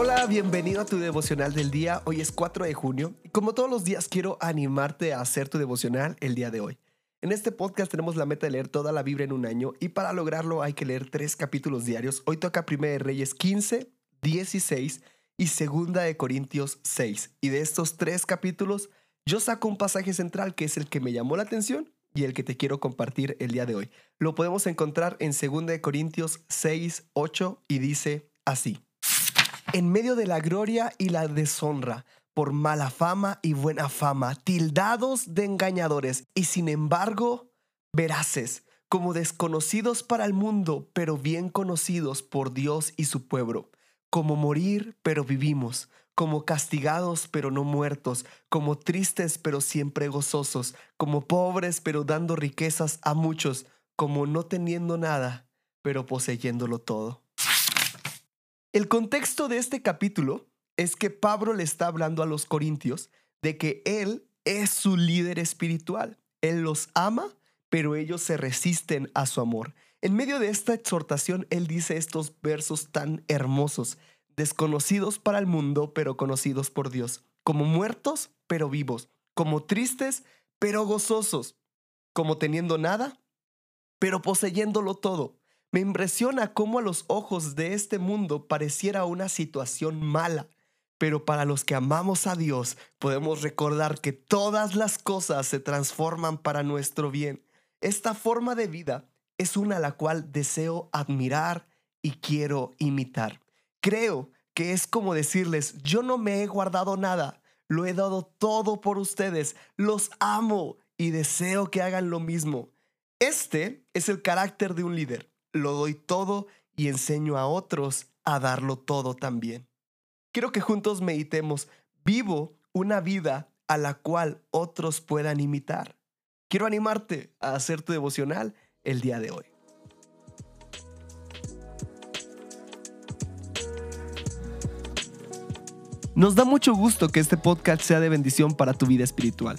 Hola, bienvenido a tu devocional del día. Hoy es 4 de junio y como todos los días quiero animarte a hacer tu devocional el día de hoy. En este podcast tenemos la meta de leer toda la Biblia en un año y para lograrlo hay que leer tres capítulos diarios. Hoy toca 1 de Reyes 15, 16 y 2 de Corintios 6. Y de estos tres capítulos yo saco un pasaje central que es el que me llamó la atención y el que te quiero compartir el día de hoy. Lo podemos encontrar en 2 de Corintios 6, 8 y dice así. En medio de la gloria y la deshonra, por mala fama y buena fama, tildados de engañadores y sin embargo veraces, como desconocidos para el mundo, pero bien conocidos por Dios y su pueblo, como morir, pero vivimos, como castigados, pero no muertos, como tristes, pero siempre gozosos, como pobres, pero dando riquezas a muchos, como no teniendo nada, pero poseyéndolo todo. El contexto de este capítulo es que Pablo le está hablando a los corintios de que él es su líder espiritual. Él los ama, pero ellos se resisten a su amor. En medio de esta exhortación, él dice estos versos tan hermosos, desconocidos para el mundo, pero conocidos por Dios, como muertos, pero vivos, como tristes, pero gozosos, como teniendo nada, pero poseyéndolo todo. Me impresiona cómo a los ojos de este mundo pareciera una situación mala, pero para los que amamos a Dios, podemos recordar que todas las cosas se transforman para nuestro bien. Esta forma de vida es una la cual deseo admirar y quiero imitar. Creo que es como decirles, yo no me he guardado nada, lo he dado todo por ustedes, los amo y deseo que hagan lo mismo. Este es el carácter de un líder. Lo doy todo y enseño a otros a darlo todo también. Quiero que juntos meditemos, vivo una vida a la cual otros puedan imitar. Quiero animarte a hacer tu devocional el día de hoy. Nos da mucho gusto que este podcast sea de bendición para tu vida espiritual.